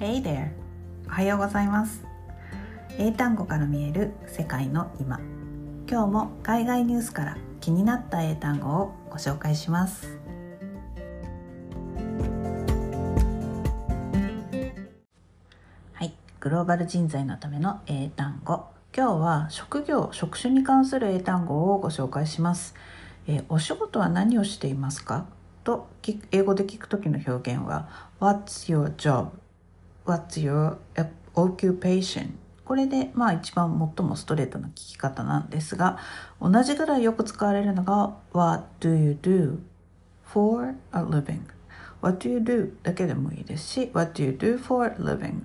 Hey there! おはようございます。英単語から見える世界の今。今日も海外ニュースから気になった英単語をご紹介します。はい。グローバル人材のための英単語。今日は職業職種に関する英単語をご紹介します。えお仕事は何をしていますか？と英語で聞く時の表現は What's your job? What's your occupation? これでまあ一番最もストレートな聞き方なんですが同じぐらいよく使われるのが What do you do for a living? What do you do? だけでもいいですし What do you do for a living?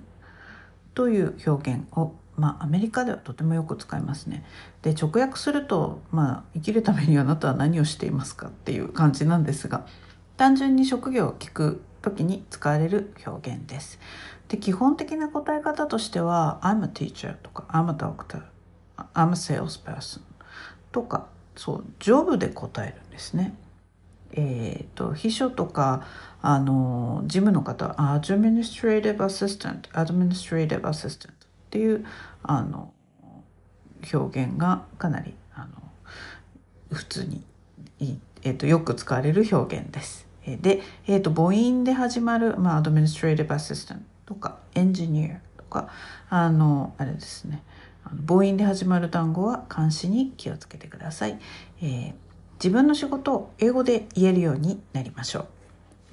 という表現をまあ、アメリカではとてもよく使いますね。で直訳すると、まあ、生きるためにあなたは何をしていますかっていう感じなんですが単純に職業を聞く時に使われる表現です。で基本的な答え方としては「I'm a teacher」とか「I'm a doctor」「I'm a salesperson」とかそうジョブで答えるんですね。えーと、秘書とかあの事務の方「administrative assistant」「administrative assistant」っていうあの表現がかなりあの普通に、えーとよく使われる表現です。で、えーと、母音で始まる、まあ、アドミニストレーティブアシスタントとかエンジニアとかあのあれですね。母音で始まる単語は漢詞に気をつけてください、えー、自分の仕事を英語で言えるようになりましょう、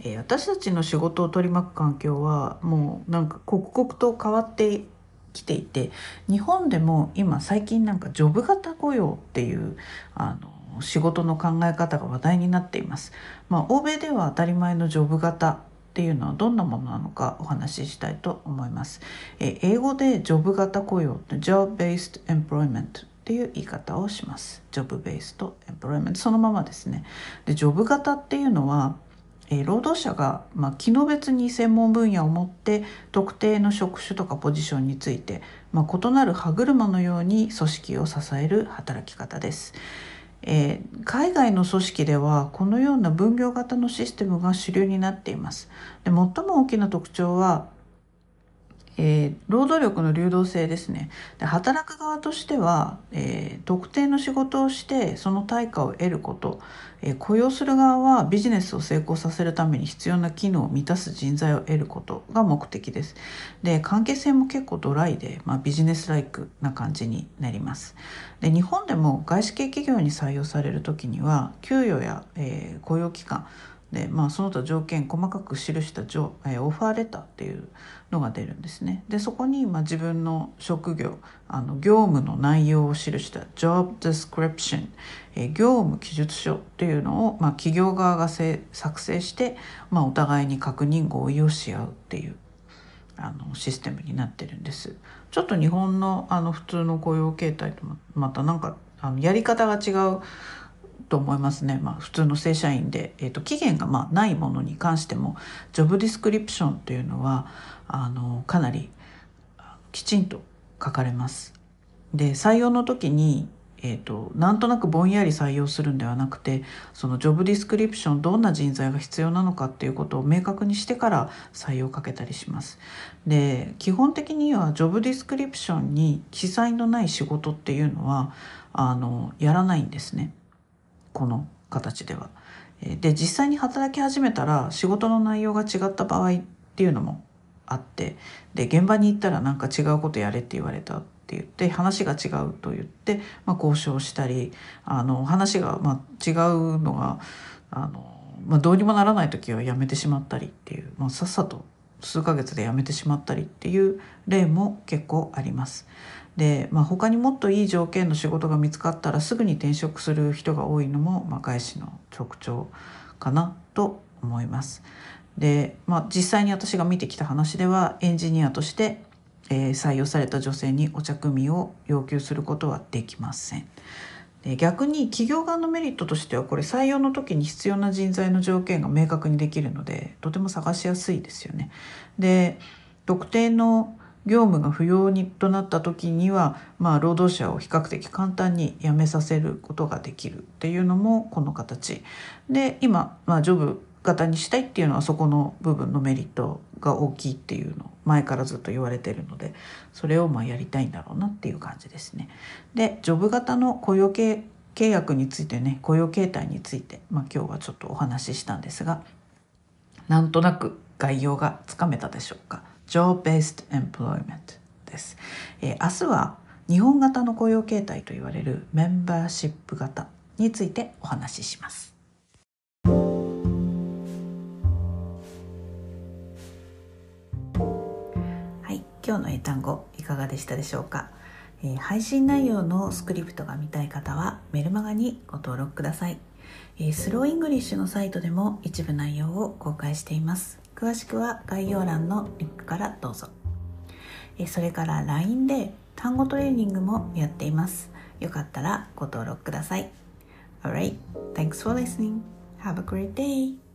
えー、私たちの仕事を取り巻く環境はもうなんか刻々と変わってきていて日本でも今最近なんかジョブ型雇用っていうあの仕事の考え方が話題になっています。まあ、欧米では当たり前のジョブ型っていうのはどんなものなのかお話ししたいと思います。え英語でジョブ型雇用 job based employment っていう言い方をします。ジョブベースとエンプロイメントそのままですね。でジョブ型っていうのはえ労働者が、まあ、機能別に専門分野を持って特定の職種とかポジションについて、まあ、異なる歯車のように組織を支える働き方です。えー、海外の組織ではこのような分業型のシステムが主流になっています。で最も大きな特徴はえー、労働力の流動性ですね。で働く側としては、えー、特定の仕事をしてその対価を得ること、えー、雇用する側はビジネスを成功させるために必要な機能を満たす人材を得ることが目的です。で関係性も結構ドライで、まあ、ビジネスライクな感じになります。で日本でも外資系企業に採用される時には給与や、え雇用期間で、まあ、その他条件細かく記したえオファーレターっていうのが出るんですね。でそこに、まあ、自分の職業あの業務の内容を記した Job Description、え業務記述書っていうのを、まあ、企業側が作成して、まあ、お互いに確認合意をし合うっていうあのシステムになってるんです。ちょっと日本のあの普通の雇用形態とまたなんかあのやり方が違うと思いますね、まあ、普通の正社員で、えーと、期限がまあないものに関してもジョブディスクリプションというのはあのかなりきちんと書かれます。で採用の時にえーと、なんとなくぼんやり採用するんではなくてそのジョブディスクリプションどんな人材が必要なのかっていうことを明確にしてから採用をかけたりします。で基本的にはジョブディスクリプションに記載のない仕事っていうのはあのやらないんですね。この形では。で実際に働き始めたら仕事の内容が違った場合っていうのもあってで現場に行ったらなんか違うことやれって言われたって言って話が違うと言って、まあ、交渉したりあの話がまあ違うのがあの、まあ、どうにもならない時はやめてしまったりっていう、まあ、さっさと数ヶ月で辞めてしまったりっていう例も結構あります。で、まあ、他にもっといい条件の仕事が見つかったらすぐに転職する人が多いのも、まあ、外資の特徴かなと思います。で、まあ、実際に私が見てきた話ではエンジニアとして、えー、採用された女性にお茶組を要求することはできません。で逆に企業側のメリットとしてはこれ採用の時に必要な人材の条件が明確にできるのでとても探しやすいですよね。で特定の業務が不要にとなった時には、まあ、労働者を比較的簡単に辞めさせることができるっていうのもこの形で今、まあ、ジョブ型にしたいっていうのはそこの部分のメリットが大きいっていうの前からずっと言われてるのでそれをまあやりたいんだろうなっていう感じですね。でジョブ型の雇用契約についてね雇用形態について、まあ、今日はちょっとお話ししたんですがなんとなく概要がつかめたでしょうか。Job-based employment です、えー、明日は日本型の雇用形態と言われるメンバーシップ型についてお話しします。今日の英単語いかがでしたでしょうか、えー、配信内容のスクリプトが見たい方はメルマガにご登録ください、えー、スローイングリッシュのサイトでも一部内容を公開しています。詳しくは概要欄のリンクからどうぞ、えー、それから LINE で単語トレーニングもやっています。よかったらご登録ください。Alright, thanks for listening. Have a great day.